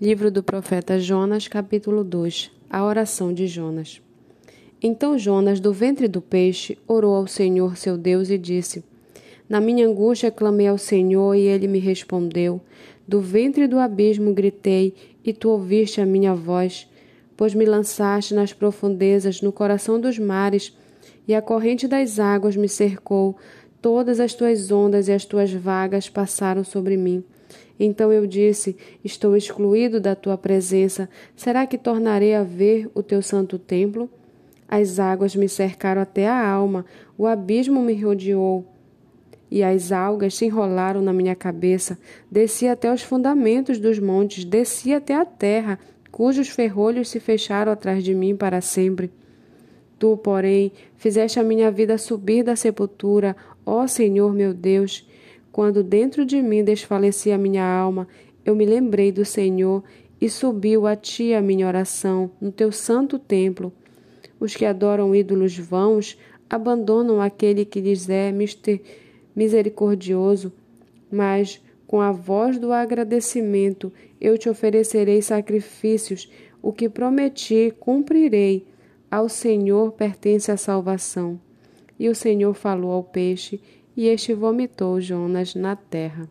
Livro do profeta Jonas, capítulo 2 A oração de Jonas. Então Jonas, do ventre do peixe, orou ao Senhor seu Deus e disse: Na minha angústia clamei ao Senhor e ele me respondeu. Do ventre do abismo gritei e tu ouviste a minha voz, pois me lançaste nas profundezas, no coração dos mares, e a corrente das águas me cercou. Todas as tuas ondas e as tuas vagas passaram sobre mim. Então eu disse: Estou excluído da tua presença. Será que tornarei a ver o teu santo templo? As águas me cercaram até a alma, o abismo me rodeou. E as algas se enrolaram na minha cabeça. Desci até os fundamentos dos montes, desci até a terra, cujos ferrolhos se fecharam atrás de mim para sempre. Tu, porém, fizeste a minha vida subir da sepultura, ó Senhor meu Deus. Quando dentro de mim desfalecia a minha alma, eu me lembrei do Senhor e subiu a ti a minha oração no teu santo templo. Os que adoram ídolos vãos abandonam aquele que lhes é misericordioso, mas com a voz do agradecimento eu te oferecerei sacrifícios, o que prometi cumprirei. Ao Senhor pertence a salvação. E o Senhor falou ao peixe, e este vomitou Jonas na terra.